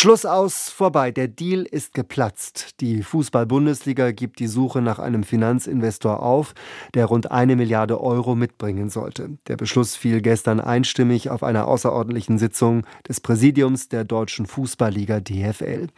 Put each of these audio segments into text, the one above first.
Schluss aus, vorbei. Der Deal ist geplatzt. Die Fußball-Bundesliga gibt die Suche nach einem Finanzinvestor auf, der rund eine Milliarde Euro mitbringen sollte. Der Beschluss fiel gestern einstimmig auf einer außerordentlichen Sitzung des Präsidiums der Deutschen Fußballliga DFL.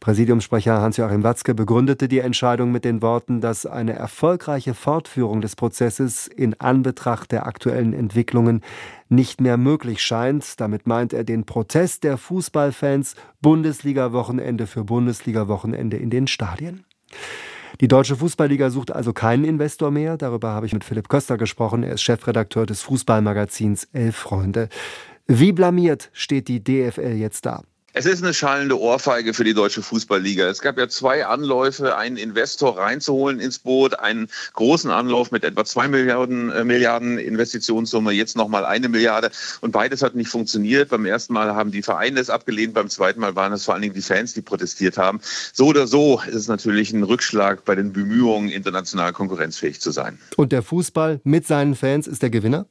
Präsidiumssprecher Hans-Joachim Watzke begründete die Entscheidung mit den Worten, dass eine erfolgreiche Fortführung des Prozesses in Anbetracht der aktuellen Entwicklungen nicht mehr möglich scheint. Damit meint er den Protest der Fußballfans Bundesliga-Wochenende für Bundesliga-Wochenende in den Stadien. Die Deutsche Fußballliga sucht also keinen Investor mehr. Darüber habe ich mit Philipp Köster gesprochen. Er ist Chefredakteur des Fußballmagazins Elf Freunde. Wie blamiert steht die DFL jetzt da? Es ist eine schallende Ohrfeige für die deutsche Fußballliga. Es gab ja zwei Anläufe, einen Investor reinzuholen ins Boot, einen großen Anlauf mit etwa zwei Milliarden, äh, Milliarden Investitionssumme, jetzt nochmal eine Milliarde. Und beides hat nicht funktioniert. Beim ersten Mal haben die Vereine es abgelehnt, beim zweiten Mal waren es vor allen Dingen die Fans, die protestiert haben. So oder so ist es natürlich ein Rückschlag bei den Bemühungen, international konkurrenzfähig zu sein. Und der Fußball mit seinen Fans ist der Gewinner?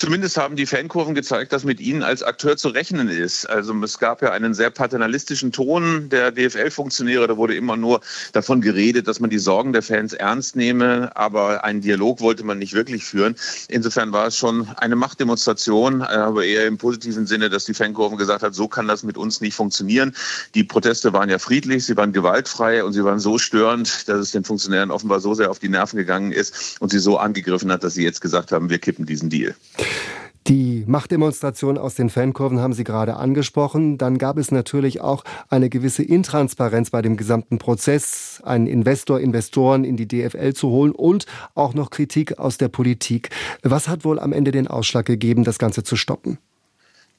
Zumindest haben die Fankurven gezeigt, dass mit ihnen als Akteur zu rechnen ist. Also es gab ja einen sehr paternalistischen Ton der DFL-Funktionäre. Da wurde immer nur davon geredet, dass man die Sorgen der Fans ernst nehme, aber einen Dialog wollte man nicht wirklich führen. Insofern war es schon eine Machtdemonstration, aber eher im positiven Sinne, dass die Fankurven gesagt hat, so kann das mit uns nicht funktionieren. Die Proteste waren ja friedlich, sie waren gewaltfrei und sie waren so störend, dass es den Funktionären offenbar so sehr auf die Nerven gegangen ist und sie so angegriffen hat, dass sie jetzt gesagt haben, wir kippen diesen Deal. Die Machtdemonstration aus den Fankurven haben Sie gerade angesprochen. Dann gab es natürlich auch eine gewisse Intransparenz bei dem gesamten Prozess, einen Investor, Investoren in die DFL zu holen und auch noch Kritik aus der Politik. Was hat wohl am Ende den Ausschlag gegeben, das Ganze zu stoppen?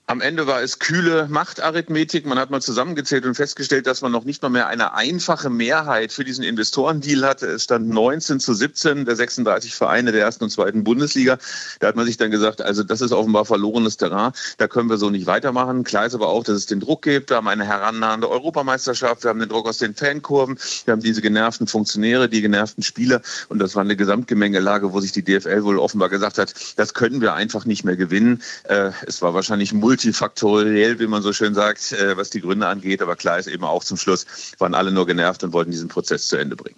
Am Ende war es kühle Machtarithmetik. Man hat mal zusammengezählt und festgestellt, dass man noch nicht mal mehr eine einfache Mehrheit für diesen Investorendeal hatte. Es stand 19 zu 17 der 36 Vereine der ersten und zweiten Bundesliga. Da hat man sich dann gesagt, also das ist offenbar verlorenes Terrain. Da können wir so nicht weitermachen. Klar ist aber auch, dass es den Druck gibt. Wir haben eine herannahende Europameisterschaft. Wir haben den Druck aus den Fankurven. Wir haben diese genervten Funktionäre, die genervten Spieler. Und das war eine Gesamtgemengelage, wo sich die DFL wohl offenbar gesagt hat, das können wir einfach nicht mehr gewinnen. Äh, es war wahrscheinlich multi multifaktoriell, wie man so schön sagt, äh, was die Gründe angeht. Aber klar ist eben auch zum Schluss, waren alle nur genervt und wollten diesen Prozess zu Ende bringen.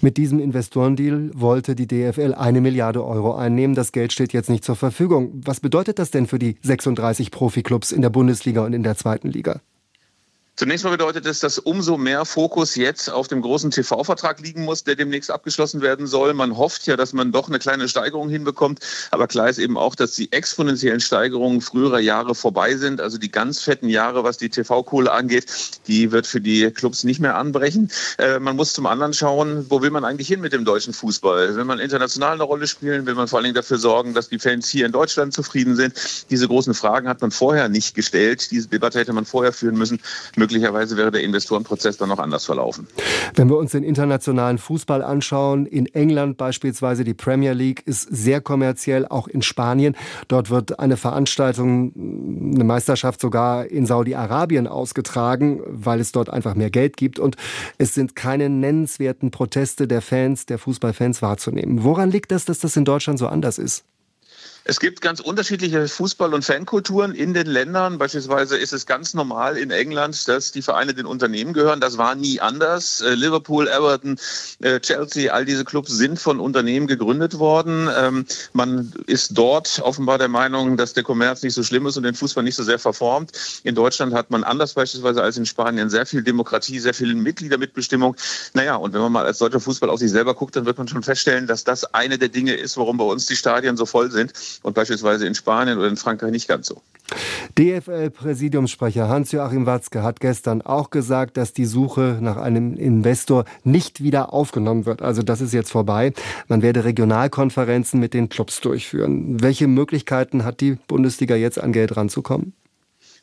Mit diesem Investorendeal wollte die DFL eine Milliarde Euro einnehmen. Das Geld steht jetzt nicht zur Verfügung. Was bedeutet das denn für die 36 Profiklubs in der Bundesliga und in der zweiten Liga? Zunächst mal bedeutet es, dass umso mehr Fokus jetzt auf dem großen TV-Vertrag liegen muss, der demnächst abgeschlossen werden soll. Man hofft ja, dass man doch eine kleine Steigerung hinbekommt. Aber klar ist eben auch, dass die exponentiellen Steigerungen früherer Jahre vorbei sind. Also die ganz fetten Jahre, was die TV-Kohle angeht, die wird für die Clubs nicht mehr anbrechen. Äh, man muss zum anderen schauen, wo will man eigentlich hin mit dem deutschen Fußball? Will man international eine Rolle spielen? Will man vor allen Dingen dafür sorgen, dass die Fans hier in Deutschland zufrieden sind? Diese großen Fragen hat man vorher nicht gestellt. Diese Debatte hätte man vorher führen müssen möglicherweise wäre der Investorenprozess dann noch anders verlaufen. Wenn wir uns den internationalen Fußball anschauen, in England beispielsweise die Premier League ist sehr kommerziell, auch in Spanien. Dort wird eine Veranstaltung, eine Meisterschaft sogar in Saudi-Arabien ausgetragen, weil es dort einfach mehr Geld gibt und es sind keine nennenswerten Proteste der Fans, der Fußballfans wahrzunehmen. Woran liegt das, dass das in Deutschland so anders ist? Es gibt ganz unterschiedliche Fußball- und Fankulturen in den Ländern. Beispielsweise ist es ganz normal in England, dass die Vereine den Unternehmen gehören. Das war nie anders. Äh, Liverpool, Everton, äh, Chelsea, all diese Clubs sind von Unternehmen gegründet worden. Ähm, man ist dort offenbar der Meinung, dass der Kommerz nicht so schlimm ist und den Fußball nicht so sehr verformt. In Deutschland hat man anders beispielsweise als in Spanien sehr viel Demokratie, sehr viel Mitgliedermitbestimmung. Naja, und wenn man mal als deutscher Fußball auf sich selber guckt, dann wird man schon feststellen, dass das eine der Dinge ist, warum bei uns die Stadien so voll sind und beispielsweise in Spanien oder in Frankreich nicht ganz so. DFL-Präsidiumssprecher Hans-Joachim Watzke hat gestern auch gesagt, dass die Suche nach einem Investor nicht wieder aufgenommen wird. Also das ist jetzt vorbei. Man werde Regionalkonferenzen mit den Clubs durchführen. Welche Möglichkeiten hat die Bundesliga jetzt an Geld ranzukommen?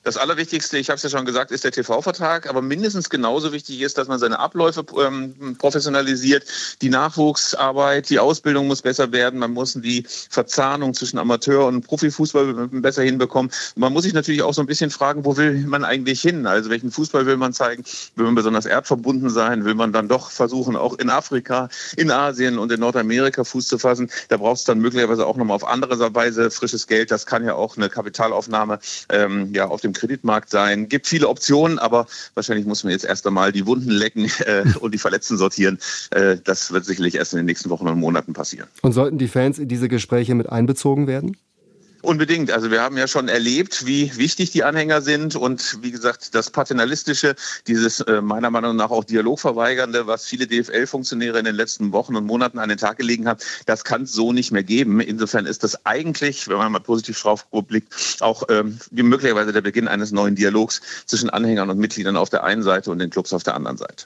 Das Allerwichtigste, ich habe es ja schon gesagt, ist der TV-Vertrag, aber mindestens genauso wichtig ist, dass man seine Abläufe ähm, professionalisiert. Die Nachwuchsarbeit, die Ausbildung muss besser werden. Man muss die Verzahnung zwischen Amateur- und Profifußball besser hinbekommen. Man muss sich natürlich auch so ein bisschen fragen, wo will man eigentlich hin? Also welchen Fußball will man zeigen? Will man besonders erdverbunden sein? Will man dann doch versuchen, auch in Afrika, in Asien und in Nordamerika Fuß zu fassen? Da braucht es dann möglicherweise auch nochmal auf andere Weise frisches Geld. Das kann ja auch eine Kapitalaufnahme ähm, ja, auf dem Kreditmarkt sein. Gibt viele Optionen, aber wahrscheinlich muss man jetzt erst einmal die Wunden lecken äh, und die Verletzten sortieren. Äh, das wird sicherlich erst in den nächsten Wochen und Monaten passieren. Und sollten die Fans in diese Gespräche mit einbezogen werden? Unbedingt. Also wir haben ja schon erlebt, wie wichtig die Anhänger sind und wie gesagt, das Paternalistische, dieses äh, meiner Meinung nach auch Dialogverweigernde, was viele DFL-Funktionäre in den letzten Wochen und Monaten an den Tag gelegen haben, das kann es so nicht mehr geben. Insofern ist das eigentlich, wenn man mal positiv drauf blickt, auch ähm, möglicherweise der Beginn eines neuen Dialogs zwischen Anhängern und Mitgliedern auf der einen Seite und den Clubs auf der anderen Seite.